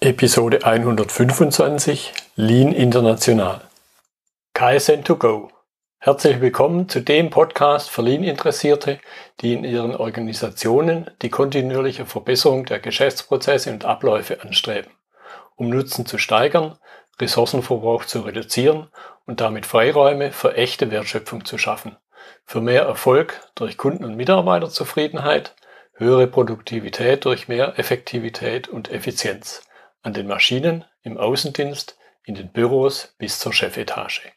Episode 125 Lean International. KSN2Go. Herzlich willkommen zu dem Podcast für Lean-Interessierte, die in ihren Organisationen die kontinuierliche Verbesserung der Geschäftsprozesse und Abläufe anstreben, um Nutzen zu steigern, Ressourcenverbrauch zu reduzieren und damit Freiräume für echte Wertschöpfung zu schaffen, für mehr Erfolg durch Kunden- und Mitarbeiterzufriedenheit, höhere Produktivität durch mehr Effektivität und Effizienz an den Maschinen, im Außendienst, in den Büros bis zur Chefetage.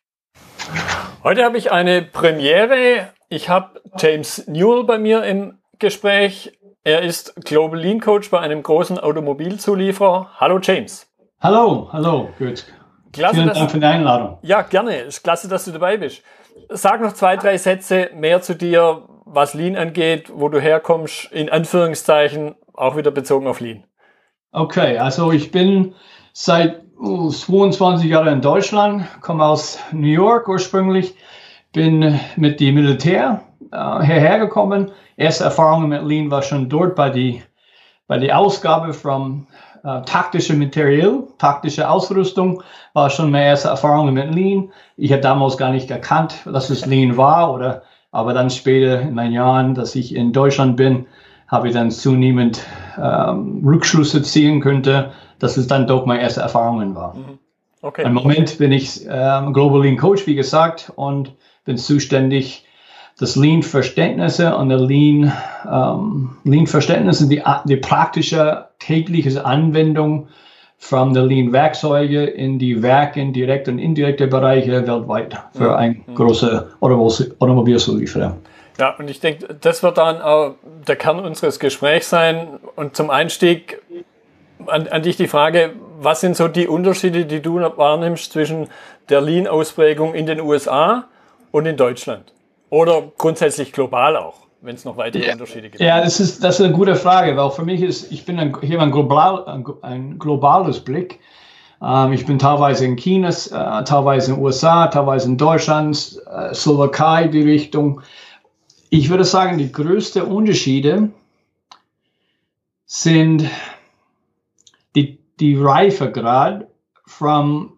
Heute habe ich eine Premiere. Ich habe James Newell bei mir im Gespräch. Er ist Global Lean Coach bei einem großen Automobilzulieferer. Hallo James. Hallo, hallo, gut. Klasse, Vielen Dank für die Einladung. Ja, gerne. Es ist klasse, dass du dabei bist. Sag noch zwei, drei Sätze mehr zu dir, was Lean angeht, wo du herkommst, in Anführungszeichen, auch wieder bezogen auf Lean. Okay, also ich bin seit 22 Jahren in Deutschland, komme aus New York ursprünglich, bin mit dem Militär äh, hierher gekommen. Erste Erfahrung mit Lean war schon dort bei die bei der Ausgabe von äh, taktische Material, taktische Ausrüstung, war schon meine erste Erfahrung mit Lean. Ich habe damals gar nicht erkannt, dass es Lean war, oder aber dann später in meinen Jahren, dass ich in Deutschland bin, habe ich dann zunehmend ähm, Rückschlüsse ziehen könnte, dass es dann doch meine erste Erfahrungen war. Mhm. Okay. Im Moment bin ich ähm, Global Lean Coach, wie gesagt, und bin zuständig, das Lean-Verständnisse und der Lean, ähm, Lean-Verständnisse, die, die praktische tägliche Anwendung von der Lean-Werkzeuge in die Werke, direkte und indirekte Bereiche weltweit für mhm. ein mhm. großer Automobilzulieferer. Ja, und ich denke, das wird dann auch der Kern unseres Gesprächs sein. Und zum Einstieg an, an dich die Frage, was sind so die Unterschiede, die du wahrnimmst zwischen der Lean-Ausprägung in den USA und in Deutschland? Oder grundsätzlich global auch, wenn es noch weitere ja. Unterschiede gibt? Ja, das ist, das ist eine gute Frage, weil für mich ist, ich bin ein, hier ein, global, ein, ein globales Blick. Ähm, ich bin teilweise in China, äh, teilweise in den USA, teilweise in Deutschland, äh, Slowakei, die Richtung. Ich würde sagen, die größten Unterschiede sind die, die Reifegrad von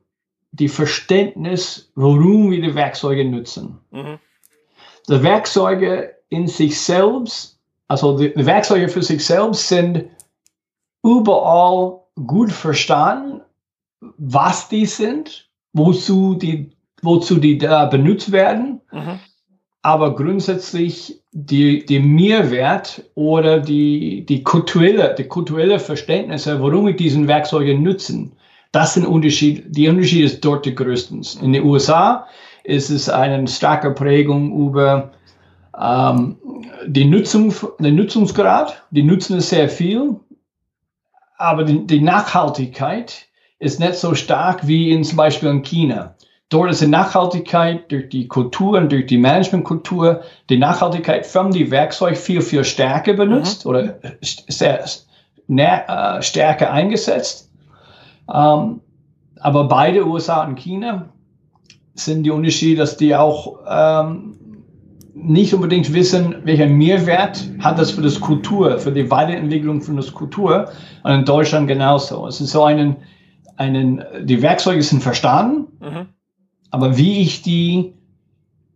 die Verständnis, warum wir die Werkzeuge nutzen. Mhm. Die Werkzeuge in sich selbst, also die, die Werkzeuge für sich selbst sind überall gut verstanden, was die sind, wozu die, wozu die da benutzt werden. Mhm aber grundsätzlich die, die Mehrwert oder die, die kulturelle, die kulturelle Verständnisse, warum wir diesen Werkzeuge nutzen, das sind Unterschied, die Unterschied ist dort die größten. In den USA ist es eine starke Prägung über ähm, die Nutzung, den Nutzungsgrad. Die nutzen es sehr viel, aber die, die Nachhaltigkeit ist nicht so stark wie in zum Beispiel in China. Dort ist die Nachhaltigkeit durch die Kultur und durch die Managementkultur, die Nachhaltigkeit von die Werkzeug viel, viel stärker benutzt mhm. oder sehr, äh, stärker eingesetzt. Ähm, aber beide USA und China sind die Unterschiede, dass die auch ähm, nicht unbedingt wissen, welchen Mehrwert hat das für das Kultur, für die Weiterentwicklung von das Kultur. Und in Deutschland genauso. Es ist so einen, einen, die Werkzeuge sind verstanden. Mhm aber wie ich die,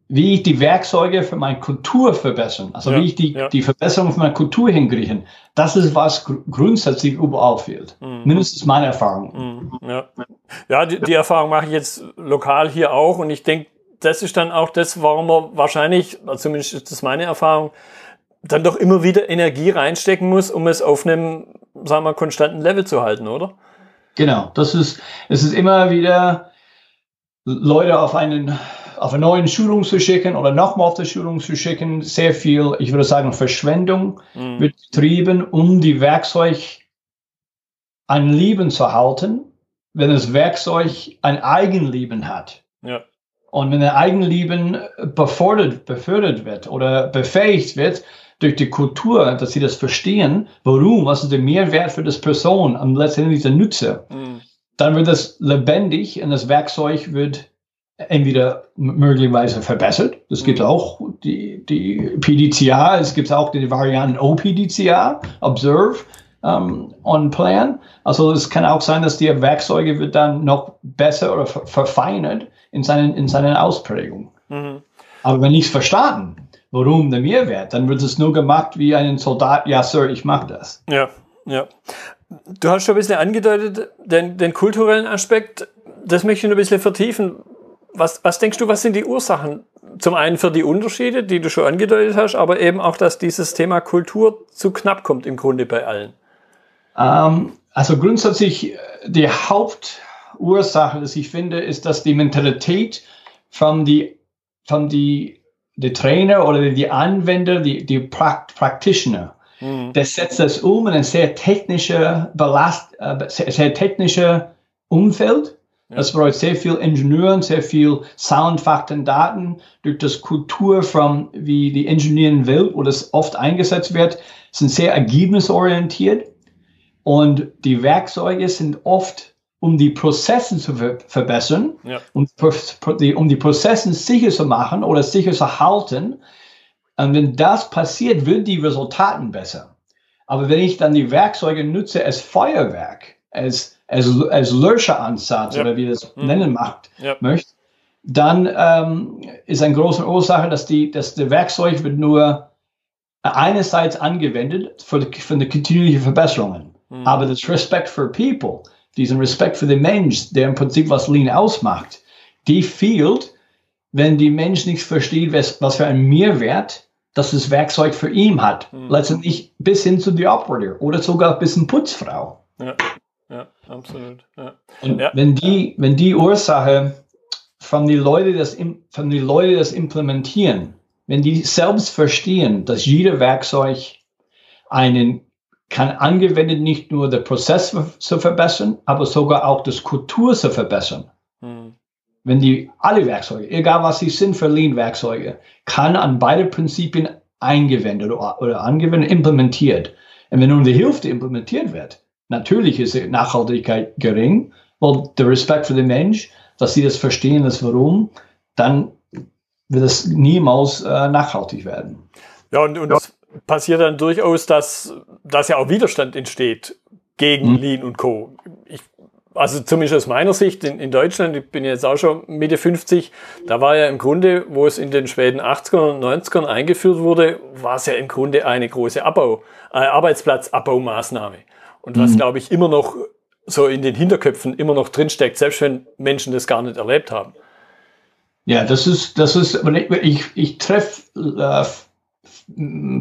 wie ich die Werkzeuge für meine Kultur verbessern, also ja, wie ich die, ja. die Verbesserung von meiner Kultur hinkriegen, das ist was gr grundsätzlich überall fehlt. Mhm. Mindestens meine Erfahrung. Mhm. Ja, ja die, die Erfahrung mache ich jetzt lokal hier auch und ich denke, das ist dann auch das, warum man wahrscheinlich, also zumindest ist das meine Erfahrung, dann doch immer wieder Energie reinstecken muss, um es auf einem, sagen wir, konstanten Level zu halten, oder? Genau, das ist, es ist immer wieder, Leute auf einen auf eine neue Schulung zu schicken oder nochmal auf die Schulung zu schicken, sehr viel, ich würde sagen, Verschwendung mhm. wird betrieben, um die Werkzeug ein Leben zu halten, wenn das Werkzeug ein Eigenleben hat. Ja. Und wenn ein Eigenleben befördert, befördert wird oder befähigt wird durch die Kultur, dass sie das verstehen, warum, was ist der Mehrwert für das Person und letztendlich der Nutzer. Mhm dann wird das lebendig und das Werkzeug wird entweder möglicherweise verbessert. Es gibt mhm. auch die, die PDCA, es gibt auch die Varianten OPDCA, Observe, ähm, on plan. Also es kann auch sein, dass die Werkzeuge wird dann noch besser oder verfeinert in seinen, in seinen Ausprägungen. Mhm. Aber wenn ich es verstanden, warum der Mehrwert, dann wird es nur gemacht wie ein Soldat, ja Sir, ich mache das. Ja, ja. Du hast schon ein bisschen angedeutet, den, den kulturellen Aspekt, das möchte ich noch ein bisschen vertiefen. Was, was denkst du, was sind die Ursachen? Zum einen für die Unterschiede, die du schon angedeutet hast, aber eben auch, dass dieses Thema Kultur zu knapp kommt im Grunde bei allen. Ähm, also grundsätzlich äh, die Hauptursache, das ich finde, ist, dass die Mentalität von die, von die, die Trainer oder die Anwender, die, die Practitioner, mhm. das setzt das um in ein sehr technischer Belast, äh, sehr, sehr technischer Umfeld. Das braucht sehr viel Ingenieuren, sehr viel Sound, Fakten, Daten. Durch das Kultur von wie die Ingenieurenwelt, wo das oft eingesetzt wird, sind sehr ergebnisorientiert. Und die Werkzeuge sind oft, um die Prozesse zu ver verbessern, ja. um, um, die Prozesse sicher zu machen oder sicher zu halten. Und wenn das passiert, wird die Resultate besser. Aber wenn ich dann die Werkzeuge nutze als Feuerwerk, als, als, als Löscheransatz ja. oder wie das mhm. nennen macht, ja. möchte, dann ähm, ist eine große Ursache, dass, die, dass der Werkzeug wird nur einerseits angewendet für, die, für die kontinuierliche Verbesserungen. Mhm. Aber das Respect for People, diesen Respekt für den Mensch, der im Prinzip was Lean ausmacht, die fehlt, wenn die Mensch nicht versteht, was, was für ein Mehrwert das das Werkzeug für ihn hat. Mhm. Letztendlich bis hin zu die Operator oder sogar bis hin Putzfrau. Ja, ja absolut. Ja. Und ja. wenn die, wenn die Ursache von den Leuten das, von die Leute das implementieren, wenn die selbst verstehen, dass jeder Werkzeug einen kann angewendet nicht nur der Prozess zu verbessern, aber sogar auch das Kultur zu verbessern. Wenn die alle Werkzeuge, egal was sie sind für Lean-Werkzeuge, kann an beide Prinzipien eingewendet oder, oder angewendet, implementiert. Und wenn nur die Hälfte implementiert wird, natürlich ist die Nachhaltigkeit gering, weil der Respekt für den Mensch, dass sie das verstehen, das Warum, dann wird es niemals äh, nachhaltig werden. Ja, und, und ja. das passiert dann durchaus, dass, dass ja auch Widerstand entsteht gegen mhm. Lean und Co. Also zumindest aus meiner Sicht in, in Deutschland, ich bin jetzt auch schon Mitte 50, da war ja im Grunde, wo es in den späten 80ern und 90ern eingeführt wurde, war es ja im Grunde eine große Abbau, äh, Arbeitsplatzabbaumaßnahme. Und was, mhm. glaube ich, immer noch so in den Hinterköpfen immer noch drinsteckt, selbst wenn Menschen das gar nicht erlebt haben. Ja, das ist, das ist, ich, ich treffe äh,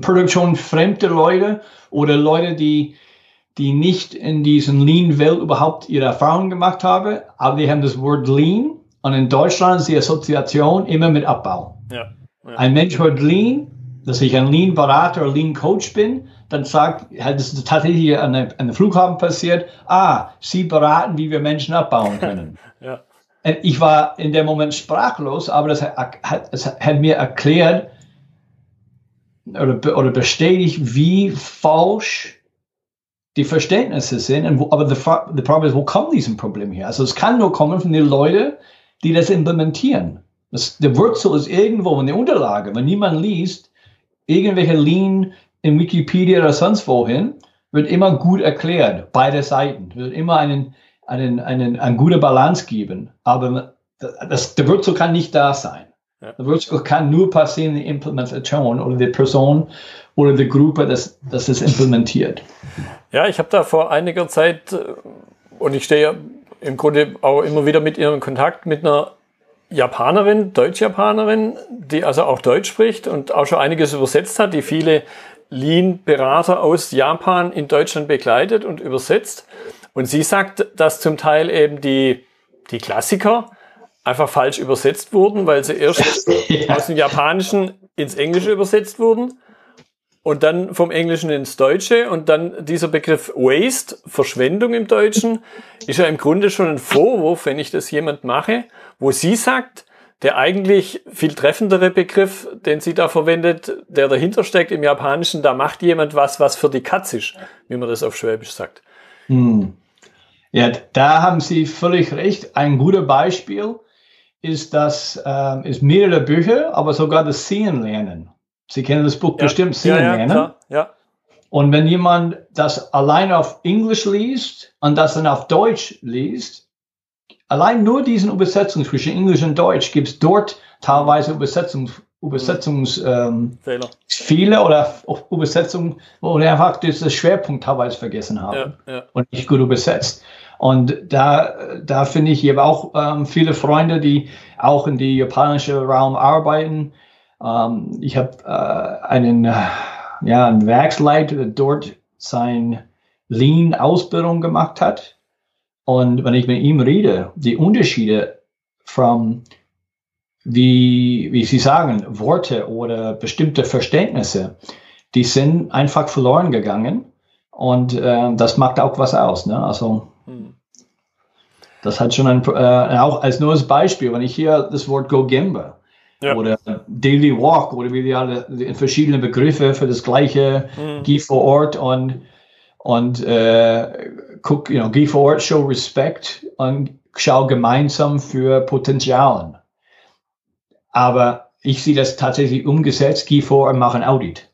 Produktion fremde Leute oder Leute, die, die nicht in diesen Lean-Welt überhaupt ihre Erfahrungen gemacht haben, aber die haben das Wort Lean und in Deutschland ist die Assoziation immer mit Abbau. Ja, ja. Ein Mensch hört Lean, dass ich ein Lean-Berater, Lean-Coach bin, dann sagt, das ist tatsächlich an einem Flughafen passiert, ah, Sie beraten, wie wir Menschen abbauen können. ja. Ich war in dem Moment sprachlos, aber das hat, das hat mir erklärt, oder, oder bestätigt, wie falsch die Verständnisse sind. Wo, aber das Problem ist, wo kommt dieses Problem her? Also es kann nur kommen von den Leuten, die das implementieren. Das, der Wurzel ist irgendwo in der Unterlage. Wenn niemand liest, irgendwelche Lean in Wikipedia oder sonst wohin, wird immer gut erklärt, beide Seiten. Wird immer einen, einen, einen, eine gute Balance geben. Aber das, der Wurzel kann nicht da sein. Ja. Das kann nur passieren in der Implementation oder die Person oder die Gruppe, das, das es implementiert. Ja, ich habe da vor einiger Zeit, äh, und ich stehe ja im Grunde auch immer wieder mit ihr in Kontakt mit einer Japanerin, Deutsch-Japanerin, die also auch Deutsch spricht und auch schon einiges übersetzt hat, die viele Lean-Berater aus Japan in Deutschland begleitet und übersetzt. Und sie sagt, dass zum Teil eben die, die Klassiker einfach falsch übersetzt wurden, weil sie erst ja. aus dem Japanischen ins Englische übersetzt wurden und dann vom Englischen ins Deutsche und dann dieser Begriff Waste, Verschwendung im Deutschen, ist ja im Grunde schon ein Vorwurf, wenn ich das jemand mache, wo sie sagt, der eigentlich viel treffendere Begriff, den sie da verwendet, der dahinter steckt im Japanischen, da macht jemand was, was für die Katz ist, wie man das auf Schwäbisch sagt. Hm. Ja, da haben Sie völlig recht. Ein gutes Beispiel ist das ähm, ist mehrere Bücher, aber sogar das Sehen lernen. Sie kennen das Buch ja. bestimmt Sehen ja, ja. Klar. Ja. Und wenn jemand das allein auf Englisch liest und das dann auf Deutsch liest, allein nur diesen Übersetzung zwischen Englisch und Deutsch gibt es dort teilweise Übersetzungs, Übersetzungsfehler ähm, Fehler oder Übersetzungen, wo wir einfach das Schwerpunkt teilweise vergessen haben ja, ja. und nicht gut übersetzt. Und da, da finde ich, ich habe auch ähm, viele Freunde, die auch in die japanische Raum arbeiten. Ähm, ich habe äh, einen, äh, ja, einen Werksleiter, der dort sein Lean-Ausbildung gemacht hat. Und wenn ich mit ihm rede, die Unterschiede von, wie, wie Sie sagen, Worte oder bestimmte Verständnisse, die sind einfach verloren gegangen. Und äh, das macht auch was aus. Ne? Also das hat schon ein, äh, auch als als Beispiel, wenn ich hier das Wort Go Gemba ja. oder Daily Walk oder wie wir alle verschiedene Begriffe für das gleiche, mhm. geh vor Ort und, und äh, guck, you know, geh vor Ort, show Respect und schau gemeinsam für Potenzialen. Aber ich sehe das tatsächlich umgesetzt, geh vor und mach ein Audit.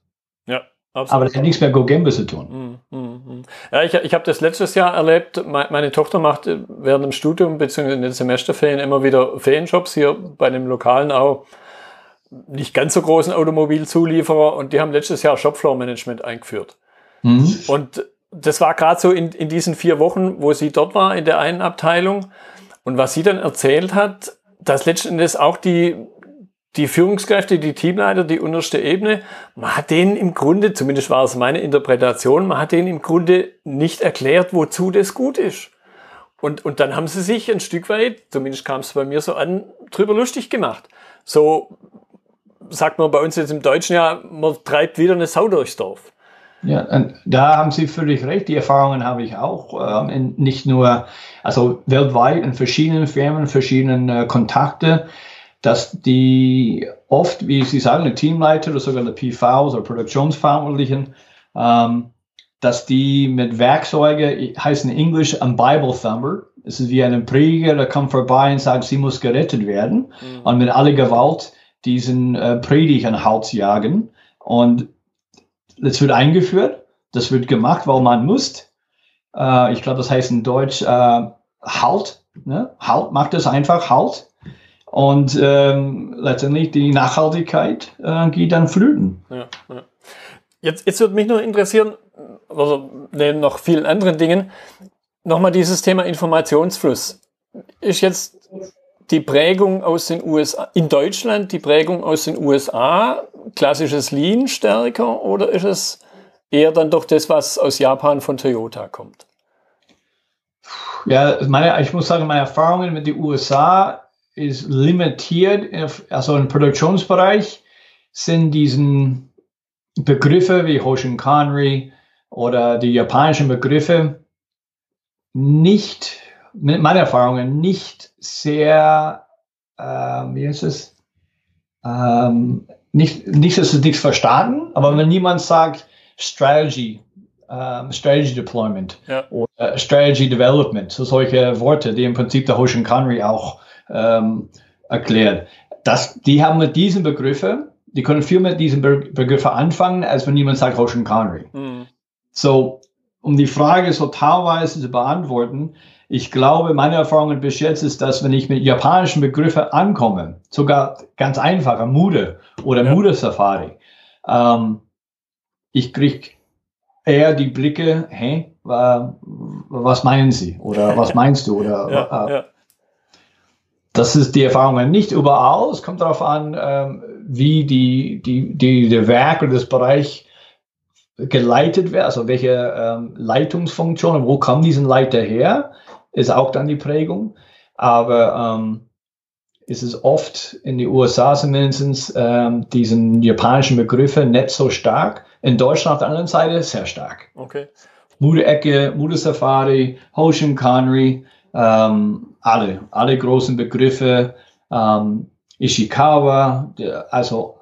Absolut. Aber das hat nichts mehr GoGamble zu tun. Mm, mm. Ja, ich, ich habe das letztes Jahr erlebt. Meine Tochter macht während dem Studium bzw. in den Semesterferien immer wieder Ferienjobs hier bei einem lokalen auch nicht ganz so großen Automobilzulieferer und die haben letztes Jahr Shopfloor-Management eingeführt. Mhm. Und das war gerade so in, in diesen vier Wochen, wo sie dort war, in der einen Abteilung. Und was sie dann erzählt hat, dass letztendlich auch die, die Führungskräfte, die Teamleiter, die unterste Ebene, man hat denen im Grunde, zumindest war es meine Interpretation, man hat denen im Grunde nicht erklärt, wozu das gut ist. Und, und dann haben sie sich ein Stück weit, zumindest kam es bei mir so an, drüber lustig gemacht. So sagt man bei uns jetzt im Deutschen ja, man treibt wieder eine Sau durchs Dorf. Ja, da haben Sie völlig recht. Die Erfahrungen habe ich auch. Ähm, nicht nur, also weltweit in verschiedenen Firmen, verschiedenen äh, Kontakte dass die oft, wie Sie sagen, der Teamleiter oder sogar der PVs oder Produktionsverantwortlichen, ähm, dass die mit Werkzeugen, heißen in Englisch ein Bible Thumber, es ist wie ein Prediger, der kommt vorbei und sagt, sie muss gerettet werden mhm. und mit aller Gewalt diesen äh, Predigt an Hals jagen und das wird eingeführt, das wird gemacht, weil man muss. Äh, ich glaube, das heißt in Deutsch äh, Halt, ne? Halt, macht es einfach Halt und ähm, letztendlich die Nachhaltigkeit äh, geht dann flöten. Ja, ja. Jetzt, jetzt würde mich nur interessieren, also neben noch vielen anderen Dingen, nochmal dieses Thema Informationsfluss. Ist jetzt die Prägung aus den USA, in Deutschland die Prägung aus den USA, klassisches Lean stärker oder ist es eher dann doch das, was aus Japan von Toyota kommt? Ja, meine, ich muss sagen, meine Erfahrungen mit den USA ist limitiert, also im Produktionsbereich sind diesen Begriffe wie Hoshinkanri oder die japanischen Begriffe nicht, mit meinen Erfahrungen, nicht sehr, äh, wie ist es, ähm, nicht, nicht, dass es nichts verstanden, aber wenn niemand sagt Strategy, um, Strategy Deployment ja. oder Strategy Development, so solche Worte, die im Prinzip der Hoshinkanri auch ähm, erklärt. Das, die haben mit diesen Begriffen, die können viel mit diesen Be Begriffen anfangen, als wenn jemand sagt Ocean Connery. Mhm. So, um die Frage so teilweise zu beantworten, ich glaube, meine Erfahrung bis jetzt ist, dass wenn ich mit japanischen Begriffen ankomme, sogar ganz einfacher Mude oder ja. Mude Safari, ähm, ich kriege eher die Blicke, hey, was meinen Sie oder was meinst du oder ja, äh, ja. Das ist die Erfahrung nicht überall. Es kommt darauf an, ähm, wie die, die, die, der Werk oder das Bereich geleitet wird, also welche ähm, Leitungsfunktion, wo kommt diesen Leiter her, ist auch dann die Prägung. Aber ähm, ist es oft in den USA zumindest ähm, diesen japanischen Begriffe nicht so stark. In Deutschland auf der anderen Seite sehr stark. Okay. Mude Ecke, Mude Safari, Hoshin Connery, ähm, alle, alle großen Begriffe, ähm, Ishikawa, also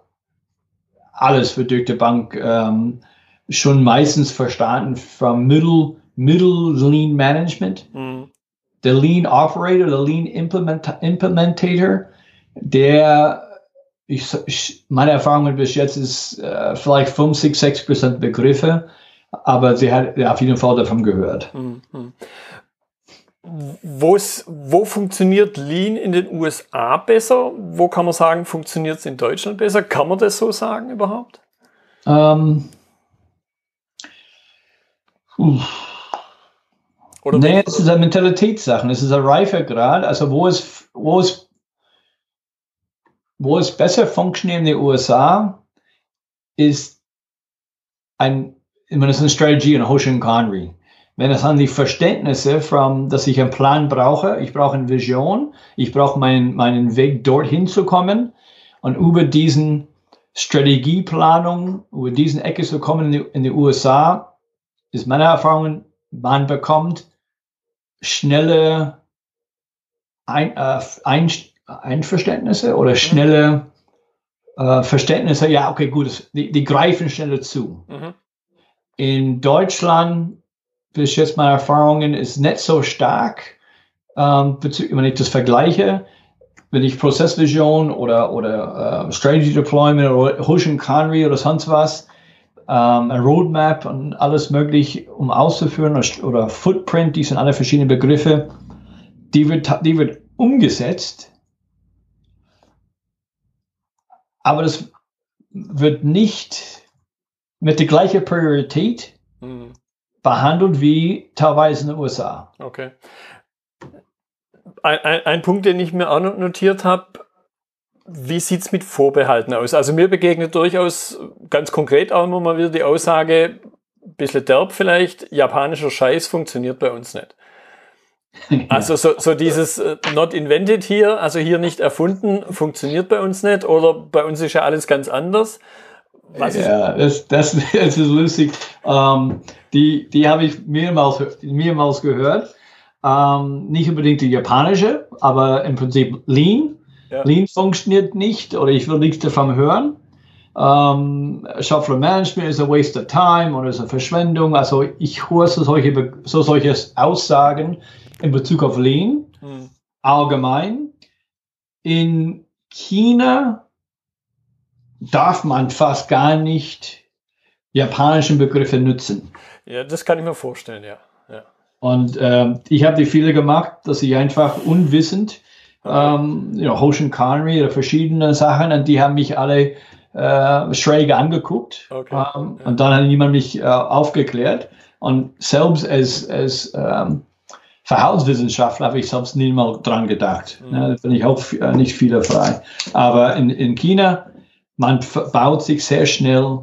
alles für Deutsche Bank ähm, schon meistens verstanden vom Middle, Middle Lean Management. Mhm. Der Lean Operator, der Lean Implement Implementator, der ich, ich, meine Erfahrung bis jetzt ist äh, vielleicht 50, 60 Prozent Begriffe aber sie hat auf jeden Fall davon gehört. Mhm. Wo funktioniert Lean in den USA besser? Wo kann man sagen, funktioniert es in Deutschland besser? Kann man das so sagen überhaupt? Ähm, Oder nee, es ist eine Mentalitätssache, es ist ein Reifegrad. Also wo es, wo es, wo es besser funktioniert in den USA, ist ein, ich meine, es ist eine Strategie in Hoshin Conry. Wenn es an die Verständnisse, from, dass ich einen Plan brauche, ich brauche eine Vision, ich brauche meinen, meinen Weg dorthin zu kommen und über diesen Strategieplanung, über diesen Ecke zu kommen in die, in die USA, ist meine Erfahrung, man bekommt schnelle Ein, äh, Ein, Einverständnisse oder schnelle äh, Verständnisse. Ja, okay, gut, die, die greifen schneller zu. Mhm. In Deutschland, bis jetzt meine Erfahrungen, ist nicht so stark, ähm, wenn ich das vergleiche wenn ich Prozessvision oder, oder uh, Strategy Deployment oder Hoshin Conry oder sonst was, ähm, ein Roadmap und alles möglich, um auszuführen oder, oder Footprint, die sind alle verschiedene Begriffe, die wird, die wird umgesetzt, aber das wird nicht mit der gleichen Priorität mhm. Behandelt wie teilweise in den USA. Okay ein, ein, ein Punkt, den ich mir auch notiert habe, wie sieht es mit Vorbehalten aus? Also mir begegnet durchaus ganz konkret auch immer mal wieder die Aussage, ein bisschen derb vielleicht, japanischer Scheiß funktioniert bei uns nicht. Also so, so dieses äh, not invented hier, also hier nicht erfunden, funktioniert bei uns nicht oder bei uns ist ja alles ganz anders. Was ja, das, das, das, ist lustig. Ähm, die die habe ich mehrmals, mehrmals gehört. Ähm, nicht unbedingt die japanische, aber im Prinzip Lean. Ja. Lean funktioniert nicht oder ich will nichts davon hören. Ähm, Software Management ist a waste of time oder ist eine Verschwendung. Also ich höre so solche, so solche Aussagen in Bezug auf Lean hm. allgemein. In China darf man fast gar nicht japanischen Begriffe nutzen. Ja, das kann ich mir vorstellen, ja. Und ähm, ich habe die Fehler gemacht, dass ich einfach unwissend, ähm, you know, Ocean Connery oder verschiedene Sachen, und die haben mich alle äh, schräg angeguckt. Okay. Ähm, ja. Und dann hat niemand mich äh, aufgeklärt. Und selbst als, als ähm, Verhaltenswissenschaftler habe ich selbst nie mal dran gedacht. Mhm. Ja, da bin ich auch äh, nicht fehlerfrei. Aber in, in China, man baut sich sehr schnell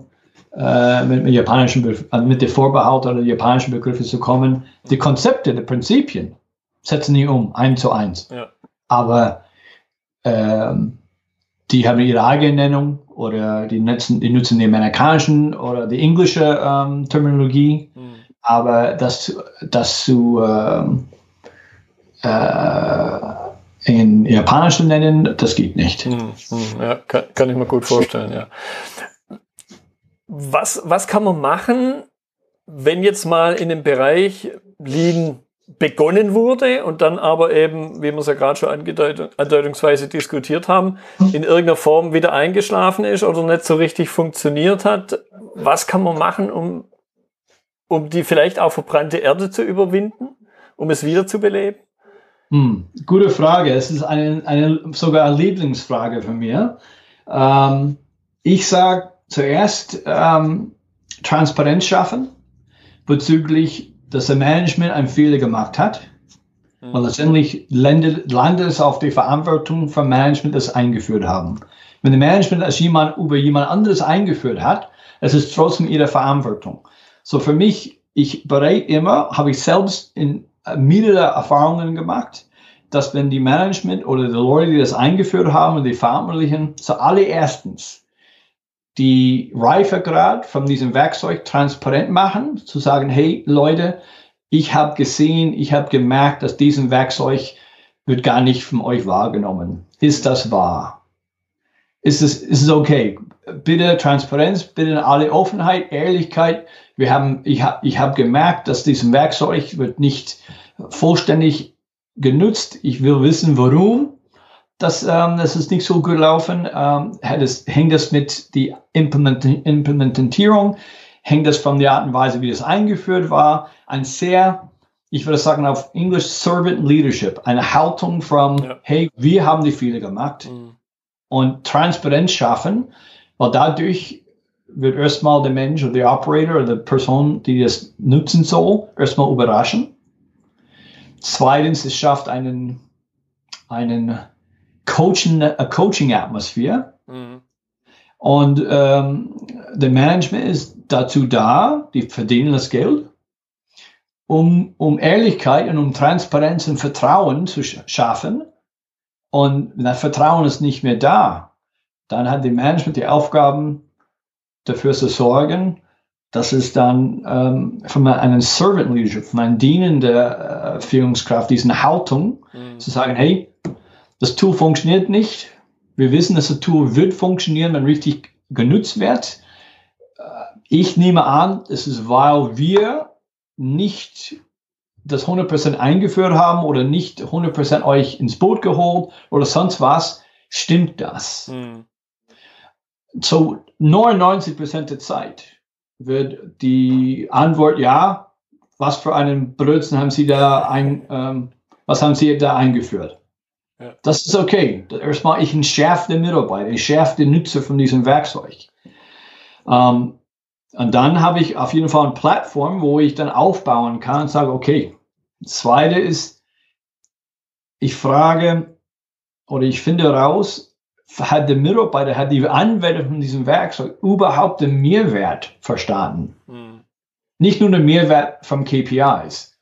äh, mit, mit, japanischen, äh, mit der Vorbehalt oder japanischen Begriffe zu kommen. Die Konzepte, die Prinzipien setzen die um, eins zu eins. Ja. Aber ähm, die haben ihre eigene Nennung oder die nutzen, die nutzen die amerikanischen oder die englische ähm, Terminologie. Mhm. Aber das, das zu ähm, äh, in Japanischen nennen, das geht nicht. Mhm. Ja, kann, kann ich mir gut vorstellen, ja. Was, was kann man machen, wenn jetzt mal in dem Bereich Lean begonnen wurde und dann aber eben, wie wir es ja gerade schon andeutungsweise diskutiert haben, in irgendeiner Form wieder eingeschlafen ist oder nicht so richtig funktioniert hat. Was kann man machen, um, um die vielleicht auch verbrannte Erde zu überwinden, um es wieder zu beleben? Hm, gute Frage. Es ist eine, eine sogar eine Lieblingsfrage von mir. Ähm, ich sage, zuerst ähm, Transparenz schaffen bezüglich, dass der Management einen Fehler gemacht hat. Mhm. Und letztendlich landet, landet es auf die Verantwortung vom Management, das eingeführt haben. Wenn der Management als jemand über jemand anderes eingeführt hat, es ist trotzdem ihre Verantwortung. So für mich, ich berate immer, habe ich selbst in mehrere Erfahrungen gemacht, dass wenn die Management oder die Leute, die das eingeführt haben und die Verantwortlichen, zuallererstens die Reifegrad von diesem Werkzeug transparent machen, zu sagen, hey Leute, ich habe gesehen, ich habe gemerkt, dass diesen Werkzeug wird gar nicht von euch wahrgenommen. Ist das wahr? Ist es, ist es okay? Bitte Transparenz, bitte alle Offenheit, Ehrlichkeit. Wir haben, ich habe ich hab gemerkt, dass diesem Werkzeug wird nicht vollständig genutzt. Ich will wissen, warum das, ähm, das ist nicht so gut laufen. Ähm, das, hängt das mit die Implement Implementierung? hängt das von der Art und Weise, wie das eingeführt war, ein sehr, ich würde sagen auf Englisch, Servant Leadership, eine Haltung von, ja. hey, wir haben die Fehler gemacht mhm. und Transparenz schaffen, weil dadurch wird erstmal der Mensch oder der Operator oder die Person, die das nutzen soll, erstmal überraschen. Zweitens, es schafft einen, einen Coaching, Coaching-Atmosphäre. Mhm. Und ähm, der Management ist dazu da, die verdienen das Geld, um, um Ehrlichkeit und um Transparenz und Vertrauen zu schaffen. Und das Vertrauen ist nicht mehr da, dann hat die Management die Aufgaben, dafür zu sorgen, dass es dann ähm, von einem Servant Leadership, von einer dienenden äh, Führungskraft, diesen Haltung mhm. zu sagen, hey, das Tool funktioniert nicht. Wir wissen, dass das Tool wird funktionieren, wenn richtig genutzt wird. Äh, ich nehme an, es ist, weil wir nicht das 100% eingeführt haben oder nicht 100% euch ins Boot geholt oder sonst was, stimmt das. Mhm. So 99% der Zeit wird die Antwort ja, was für einen Blödsinn haben Sie da ein, ähm, was haben Sie da eingeführt? Ja. Das ist okay. Erstmal, ich entschärfe den Mitarbeiter, ich schärfe den Nutzer von diesem Werkzeug. Ähm, und dann habe ich auf jeden Fall eine Plattform, wo ich dann aufbauen kann und sage, okay, das zweite ist, ich frage oder ich finde raus, hat der Mitarbeiter, hat die Anwender von diesem Werkzeug überhaupt den Mehrwert verstanden? Mhm. Nicht nur den Mehrwert vom KPIs,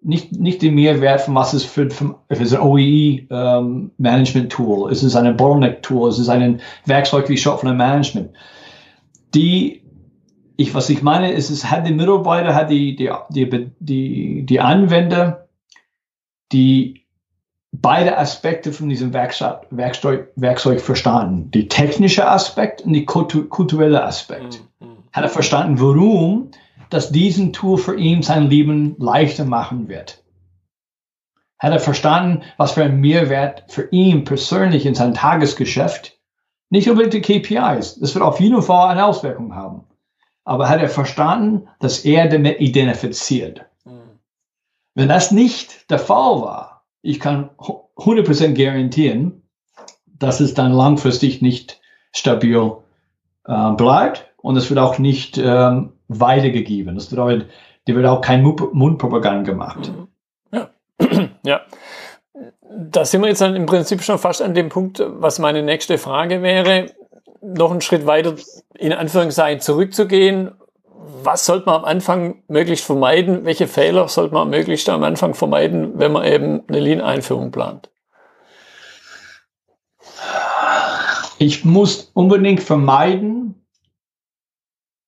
nicht, nicht den Mehrwert von was es für, für es ist ein OEE ähm, Management Tool, es ist ein Bottleneck Tool, es ist ein Werkzeug wie Shop von Management. Die, ich, was ich meine, ist, es hat die Mitarbeiter, hat die, die, die, die, die Anwender, die beide Aspekte von diesem Werkzeug, Werkzeug, Werkzeug verstanden. Die technische Aspekt und die kulturelle Aspekt. Mhm. mhm. Hat er verstanden, warum dass diesen Tool für ihn sein Leben leichter machen wird. Hat er verstanden, was für ein Mehrwert für ihn persönlich in seinem Tagesgeschäft, nicht unbedingt die KPIs, das wird auf jeden Fall eine Auswirkung haben. Aber hat er verstanden, dass er damit identifiziert. Mhm. Wenn das nicht der Fall war, ich kann 100% garantieren, dass es dann langfristig nicht stabil äh, bleibt und es wird auch nicht ähm, weitergegeben. Das bedeutet, dir wird auch kein Mundpropaganda gemacht. Ja. ja. Da sind wir jetzt dann im Prinzip schon fast an dem Punkt, was meine nächste Frage wäre, noch einen Schritt weiter in Anführungszeichen zurückzugehen was sollte man am Anfang möglichst vermeiden? Welche Fehler sollte man möglichst am Anfang vermeiden, wenn man eben eine Lean-Einführung plant? Ich muss unbedingt vermeiden,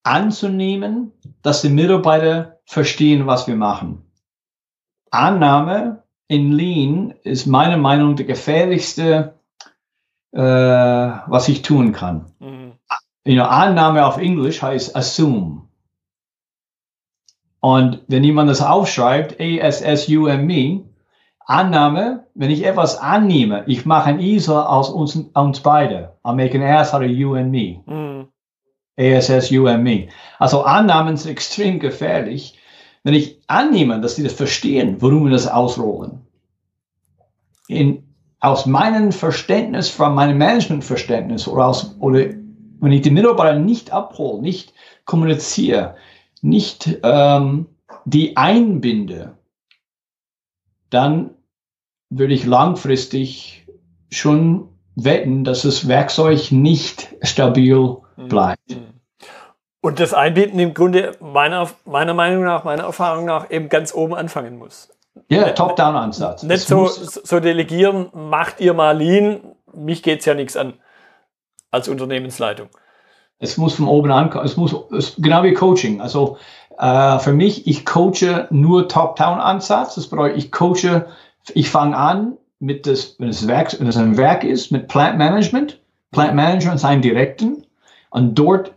anzunehmen, dass die Mitarbeiter verstehen, was wir machen. Annahme in Lean ist meiner Meinung nach der gefährlichste, äh, was ich tun kann. Mhm. You know, Annahme auf Englisch heißt assume. Und wenn jemand das aufschreibt, A-S-S-U-M-E, Annahme, wenn ich etwas annehme, ich mache ein Esel aus uns, uns beide. I make an ass out of you and me. Mm. A-S-S-U-M-E. Also Annahmen sind extrem gefährlich. Wenn ich annehme, dass sie das verstehen, warum wir das ausrollen. In, aus meinem Verständnis, von meinem Managementverständnis oder aus, oder wenn ich die Mitarbeiter nicht abhole, nicht kommuniziere, nicht ähm, die einbinde, dann würde ich langfristig schon wetten, dass das Werkzeug nicht stabil mhm. bleibt. Mhm. Und das Einbinden im Grunde meiner, meiner Meinung nach, meiner Erfahrung nach eben ganz oben anfangen muss. Ja, Top-Down-Ansatz. Nicht so, so delegieren, macht ihr mal Lean, mich geht es ja nichts an als Unternehmensleitung. Es muss von oben ankommen. Es muss, es, genau wie Coaching. Also äh, für mich, ich coache nur Top-Down-Ansatz. Das bedeutet, ich coache, ich fange an mit das, wenn es, Werk, wenn es ein Werk ist, mit Plant Management, Plant Manager und seinen Direkten. Und dort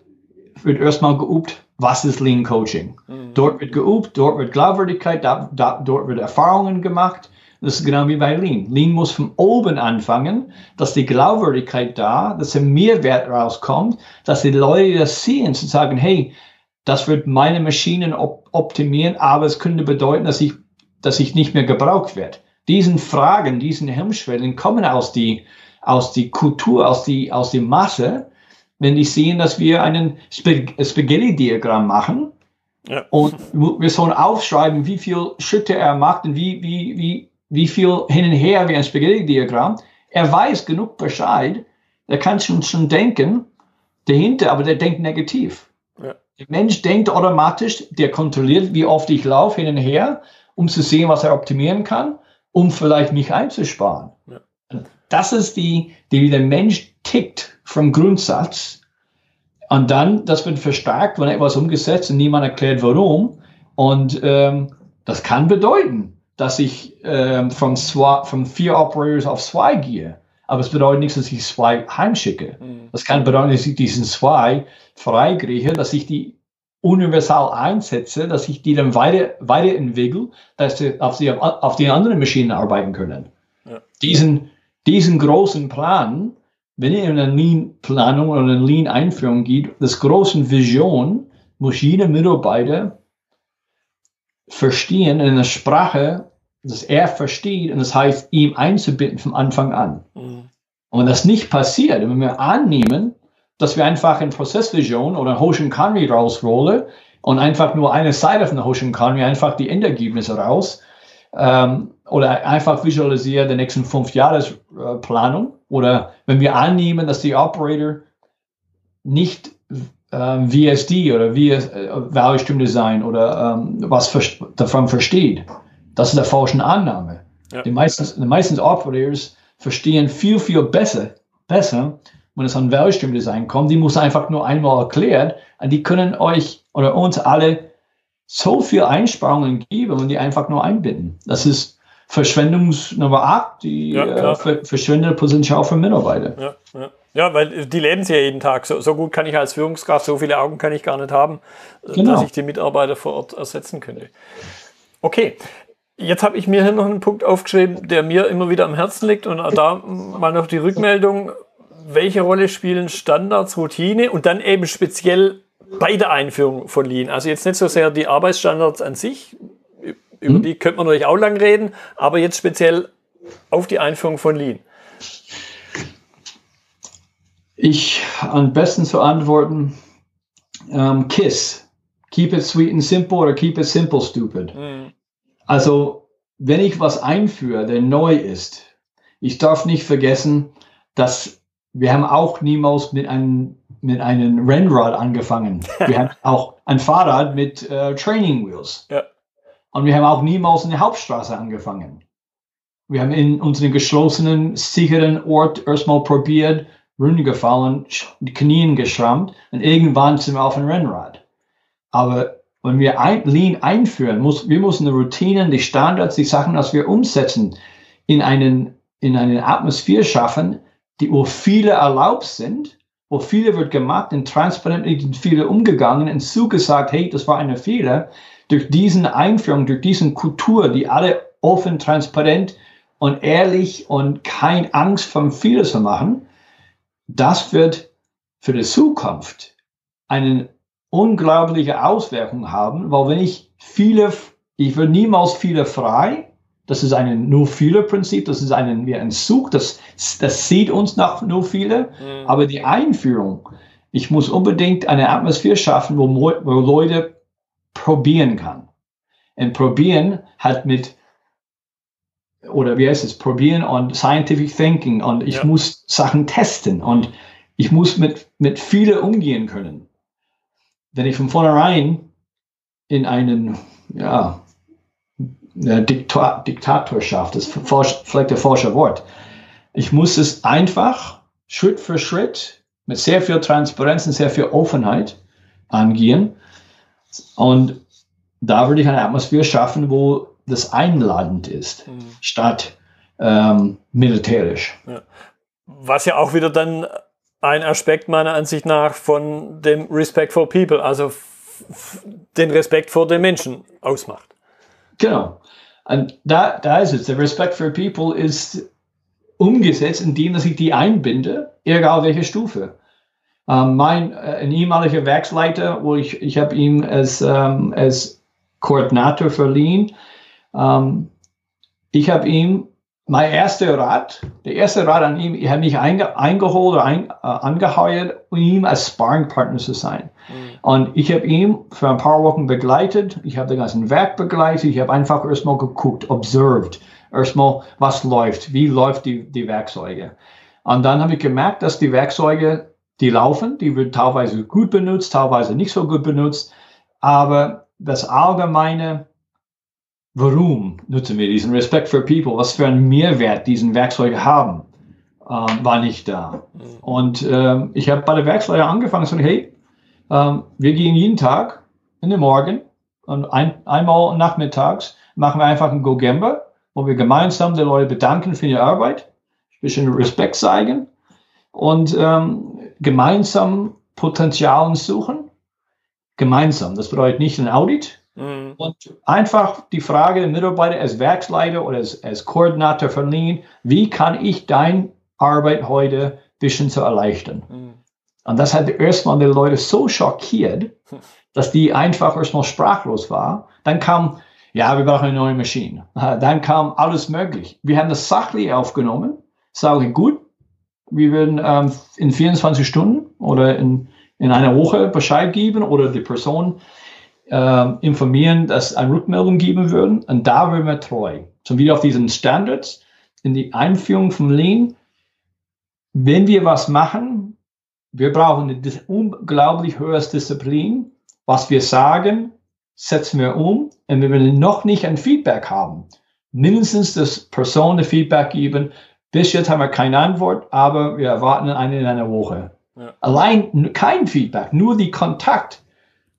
wird erstmal geübt, was ist Lean Coaching. Mhm. Dort wird geübt, dort wird Glaubwürdigkeit, da, da, dort wird Erfahrungen gemacht. Das ist genau wie bei Lean. Lean muss von oben anfangen, dass die Glaubwürdigkeit da, dass der Mehrwert rauskommt, dass die Leute das sehen, zu sagen, hey, das wird meine Maschinen op optimieren, aber es könnte bedeuten, dass ich, dass ich nicht mehr gebraucht werde. Diesen Fragen, diesen Hemmschwellen kommen aus die, aus die Kultur, aus die, aus die Masse, wenn die sehen, dass wir einen Spaghetti-Diagramm machen ja. und wir sollen aufschreiben, wie viele Schritte er macht und wie, wie, wie, wie viel hin und her wie ein Spaghetti-Diagramm. Er weiß genug Bescheid, er kann schon, schon denken dahinter, aber der denkt negativ. Ja. Der Mensch denkt automatisch, der kontrolliert, wie oft ich laufe hin und her, um zu sehen, was er optimieren kann, um vielleicht mich einzusparen. Ja. Das ist die, die, wie der Mensch tickt vom Grundsatz. Und dann, das wird verstärkt, wenn etwas umgesetzt und niemand erklärt, warum. Und ähm, das kann bedeuten, dass ich ähm, von, zwei, von vier Operators auf zwei gehe. Aber es bedeutet nicht, dass ich zwei heimschicke. Mhm. Das kann bedeuten, dass ich diesen zwei freikriege, dass ich die universal einsetze, dass ich die dann weiter, weiterentwickle, dass sie auf, die, auf die anderen Maschinen arbeiten können. Ja. Diesen, diesen großen Plan, wenn ihr in eine Lean-Planung oder eine Lean-Einführung geht, das große Vision muss jeder Mitarbeiter verstehen in einer Sprache, dass er versteht und das heißt, ihm einzubinden von Anfang an. Mhm. Und wenn das nicht passiert, wenn wir annehmen, dass wir einfach in Prozessvision oder Hoshin Kanri rausrollen und einfach nur eine Seite von der Hoshin Kanri einfach die Endergebnisse raus ähm, oder einfach visualisieren die nächsten fünf Jahresplanung oder wenn wir annehmen, dass die Operator nicht äh, VSD oder VS, äh, Value Stream Design oder ähm, was davon versteht, das ist eine falsche Annahme. Ja. Die, meisten, die meisten Operators verstehen viel, viel besser, besser, wenn es an Value Stream Design kommt. Die muss einfach nur einmal erklärt und die können euch oder uns alle so viel Einsparungen geben und die einfach nur einbinden. Das ist Verschwendungs Nummer 8, die ja, äh, verschwendete Potenzial für Mitarbeiter. Ja, ja. Ja, weil die leben sie ja jeden Tag. So, so, gut kann ich als Führungskraft, so viele Augen kann ich gar nicht haben, genau. dass ich die Mitarbeiter vor Ort ersetzen könnte. Okay, Jetzt habe ich mir hier noch einen Punkt aufgeschrieben, der mir immer wieder am Herzen liegt und da mal noch die Rückmeldung, welche Rolle spielen Standards, Routine und dann eben speziell bei der Einführung von Lean. Also jetzt nicht so sehr die Arbeitsstandards an sich, über mhm. die könnte man natürlich auch lang reden, aber jetzt speziell auf die Einführung von Lean. Ich am besten zu antworten, ähm, KISS. Keep it sweet and simple oder keep it simple stupid. Mhm. Also, wenn ich was einführe, der neu ist, ich darf nicht vergessen, dass wir haben auch niemals mit einem, mit einem Rennrad angefangen. Wir haben auch ein Fahrrad mit äh, Training Wheels. Ja. Und wir haben auch niemals in der Hauptstraße angefangen. Wir haben in unseren geschlossenen, sicheren Ort erstmal probiert, runtergefallen, die Knien geschrammt und irgendwann sind wir auf ein Rennrad. Aber wenn wir ein, Lean einführen, muss, wir müssen die Routinen, die Standards, die Sachen, was wir umsetzen, in einen, in eine Atmosphäre schaffen, die, wo viele erlaubt sind, wo viele wird gemacht und transparent mit viele umgegangen und zugesagt, hey, das war eine Fehler. Durch diesen Einführung, durch diesen Kultur, die alle offen, transparent und ehrlich und kein Angst vom Fehler zu machen, das wird für die Zukunft einen unglaubliche Auswirkungen haben, weil wenn ich viele, ich will niemals viele frei, das ist ein nur viele Prinzip, das ist ein, wie ein Zug, das, das sieht uns nach nur viele, mhm. aber die Einführung, ich muss unbedingt eine Atmosphäre schaffen, wo, wo Leute probieren kann. Und probieren hat mit, oder wie heißt es, probieren und scientific thinking und ich ja. muss Sachen testen und ich muss mit, mit viele umgehen können wenn ich von vornherein in einen, ja, Dikta Diktatorschaft, das ist vielleicht der falsche Wort. Ich muss es einfach Schritt für Schritt mit sehr viel Transparenz und sehr viel Offenheit angehen. Und da würde ich eine Atmosphäre schaffen, wo das einladend ist, mhm. statt ähm, militärisch. Ja. Was ja auch wieder dann ein Aspekt meiner Ansicht nach von dem Respect for People, also den Respekt vor den Menschen ausmacht. Genau. Und da, da ist es. Der Respect for People ist umgesetzt, indem dass ich die einbinde, egal welche Stufe. Ähm, mein äh, ein ehemaliger Werksleiter, wo ich, ich habe ihm als, ähm, als Koordinator verliehen. Ähm, ich habe ihm mein erster Rat, der erste Rat an ihm, ich habe mich einge, eingeholt oder ein, äh, angeheuert, um ihm als Sparringpartner zu sein. Mhm. Und ich habe ihn für ein paar Wochen begleitet. Ich habe den ganzen Werk begleitet. Ich habe einfach erstmal geguckt, observed. Erstmal, was läuft, wie läuft die, die Werkzeuge. Und dann habe ich gemerkt, dass die Werkzeuge, die laufen, die wird teilweise gut benutzt, teilweise nicht so gut benutzt. Aber das allgemeine warum nutzen wir diesen Respect for People, was für einen Mehrwert diesen Werkzeuge haben, ähm, war nicht da. Mhm. Und ähm, ich habe bei der Werkzeuge angefangen sagen, hey, ähm, wir gehen jeden Tag in den Morgen und ein, einmal nachmittags machen wir einfach ein Go-Gember, wo wir gemeinsam die Leute bedanken für ihre Arbeit, ein bisschen Respekt zeigen und ähm, gemeinsam Potenzialen suchen. Gemeinsam. Das bedeutet nicht ein Audit, Mhm. Und einfach die Frage der Mitarbeiter als Werksleiter oder als, als Koordinator von Lean, wie kann ich deine Arbeit heute ein bisschen zu erleichtern? Mhm. Und das hat erstmal die Leute so schockiert, dass die einfach erstmal sprachlos war. Dann kam, ja, wir brauchen eine neue Maschine. Dann kam alles möglich. Wir haben das sachlich aufgenommen, sage gut, wir werden ähm, in 24 Stunden oder in, in einer Woche Bescheid geben oder die Person äh, informieren, dass eine Rückmeldung geben würden. Und da wären wir treu. So wieder auf diesen Standards in die Einführung von Lean. Wenn wir was machen, wir brauchen eine unglaublich hohes Disziplin. Was wir sagen, setzen wir um. Und wenn wir noch nicht ein Feedback haben, mindestens das Person ein Feedback geben. Bis jetzt haben wir keine Antwort, aber wir erwarten eine in einer Woche. Ja. Allein kein Feedback, nur die Kontakt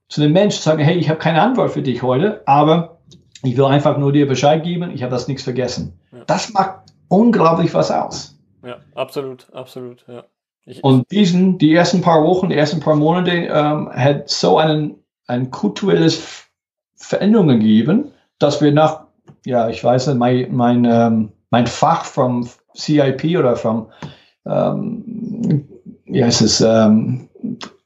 zu den Menschen sagen, hey, ich habe keine Antwort für dich heute, aber ich will einfach nur dir Bescheid geben, ich habe das nichts vergessen. Ja. Das macht unglaublich was aus. Ja, absolut, absolut, ja. Ich, und diesen, die ersten paar Wochen, die ersten paar Monate ähm, hat so einen, ein kulturelles Veränderung gegeben, dass wir nach, ja, ich weiß nicht, mein, mein, ähm, mein Fach vom CIP oder vom, ähm, wie heißt es, ähm,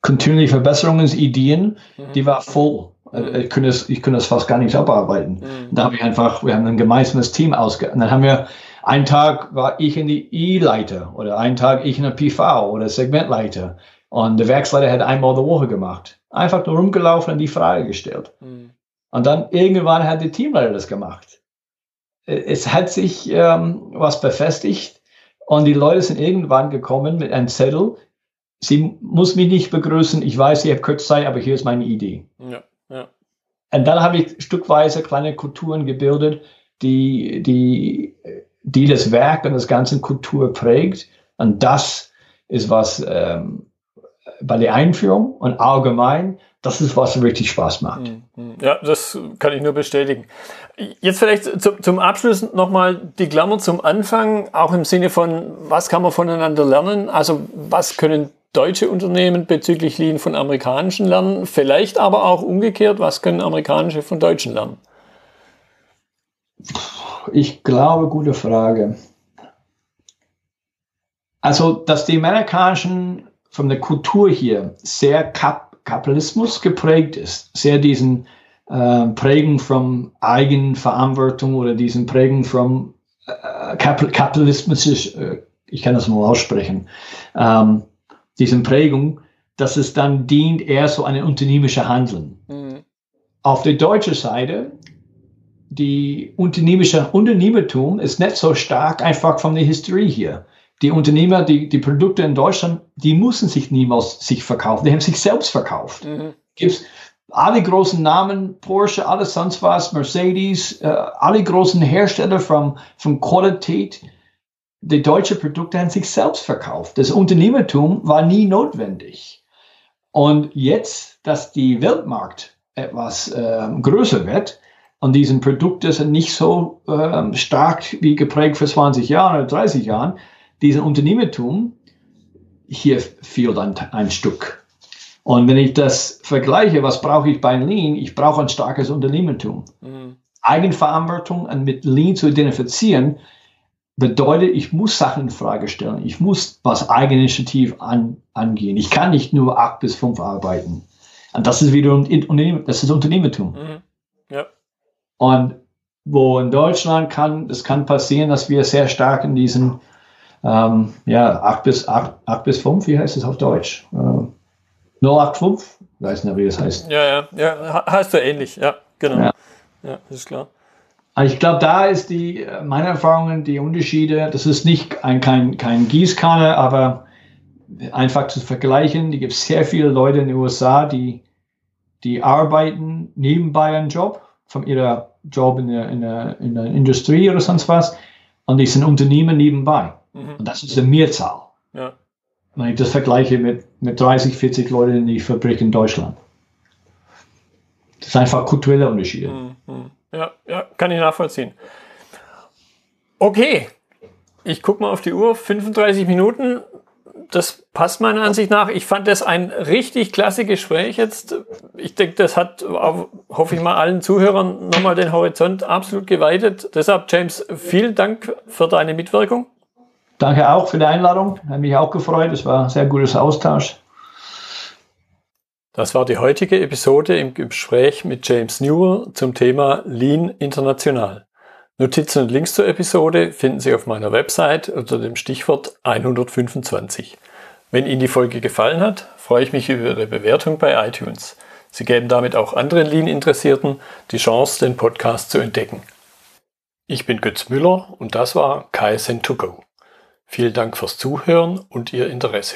kontinuierliche Verbesserungsideen, mhm. die war voll. Mhm. Ich könnte, es, ich könnte es fast gar nicht abarbeiten. Mhm. Da habe ich einfach, wir haben ein gemeinsames Team ausge... Und dann haben wir, einen Tag war ich in die E-Leiter oder einen Tag ich in der PV oder Segmentleiter. Und der Werksleiter hat einmal die Woche gemacht. Einfach nur rumgelaufen und die Frage gestellt. Mhm. Und dann irgendwann hat der Teamleiter das gemacht. Es hat sich ähm, was befestigt und die Leute sind irgendwann gekommen mit einem Zettel, sie muss mich nicht begrüßen, ich weiß, sie hat kurz Zeit, aber hier ist meine Idee. Ja, ja. Und dann habe ich stückweise kleine Kulturen gebildet, die, die, die das Werk und das ganze Kultur prägt. Und das ist was ähm, bei der Einführung und allgemein, das ist was richtig Spaß macht. Hm, hm. Ja, das kann ich nur bestätigen. Jetzt vielleicht zum, zum Abschluss nochmal die Klammer zum Anfang, auch im Sinne von, was kann man voneinander lernen? Also was können deutsche Unternehmen bezüglich Lean von amerikanischen lernen? Vielleicht aber auch umgekehrt, was können amerikanische von deutschen lernen? Ich glaube, gute Frage. Also, dass die amerikanischen von der Kultur hier sehr Kap Kapitalismus geprägt ist, sehr diesen äh, Prägen von Eigenverantwortung oder diesen Prägen von äh, Kapitalismus, äh, ich kann das mal aussprechen, ähm, diesen Prägung, dass es dann dient eher so ein unternehmerisches Handeln. Mhm. Auf der deutschen Seite, die unternehmerische Unternehmertum ist nicht so stark einfach von der Historie hier. Die Unternehmer, die, die Produkte in Deutschland, die müssen sich niemals sich verkaufen. Die haben sich selbst verkauft. Mhm. Gibt's alle großen Namen, Porsche, alles sonst was, Mercedes, äh, alle großen Hersteller von, von Qualität, die deutschen Produkte haben sich selbst verkauft. Das Unternehmertum war nie notwendig. Und jetzt, dass die Weltmarkt etwas äh, größer wird und diese Produkte sind nicht so äh, stark wie geprägt vor 20 Jahren oder 30 Jahren, dieses Unternehmertum hier fehlt ein, ein Stück. Und wenn ich das vergleiche, was brauche ich bei Lean? Ich brauche ein starkes Unternehmertum. Mhm. Eigenverantwortung und mit Lean zu identifizieren, bedeutet, ich muss Sachen in Frage stellen. Ich muss was Eigeninitiativ an, angehen. Ich kann nicht nur acht bis fünf arbeiten. Und das ist wiederum das ist Unternehmertum. Mhm. Ja. Und wo in Deutschland kann, es kann passieren, dass wir sehr stark in diesen ähm, ja, 8 bis, 8, 8 bis 5, wie heißt es auf Deutsch? Äh, 085? Ich weiß nicht, wie das heißt. Ja, ja, ja, heißt so ähnlich, ja, genau. Ja, ja ist klar. Also ich glaube, da ist die, meine Erfahrungen, die Unterschiede, das ist nicht ein, kein, kein Gießkanne, aber einfach zu vergleichen, die gibt sehr viele Leute in den USA, die, die arbeiten nebenbei einen Job, von ihrer Job in der, in der, in der Industrie oder sonst was, und die sind Unternehmen nebenbei. Mhm. Und das ist eine Mehrzahl. Ja. Wenn ich das vergleiche mit, mit 30, 40 Leuten in die Fabrik in Deutschland. Das sind einfach kulturelle Unterschiede. Mhm. Ja, ja, kann ich nachvollziehen. Okay, ich gucke mal auf die Uhr, 35 Minuten. Das passt meiner Ansicht nach. Ich fand das ein richtig klasse Gespräch jetzt. Ich denke, das hat, hoffe ich mal, allen Zuhörern nochmal den Horizont absolut geweitet. Deshalb, James, vielen Dank für deine Mitwirkung. Danke auch für die Einladung. Hat mich auch gefreut. Es war ein sehr gutes Austausch. Das war die heutige Episode im Gespräch mit James Newell zum Thema Lean International. Notizen und Links zur Episode finden Sie auf meiner Website unter dem Stichwort 125. Wenn Ihnen die Folge gefallen hat, freue ich mich über Ihre Bewertung bei iTunes. Sie geben damit auch anderen Lean-Interessierten die Chance, den Podcast zu entdecken. Ich bin Götz Müller und das war KSN2Go. Vielen Dank fürs Zuhören und Ihr Interesse.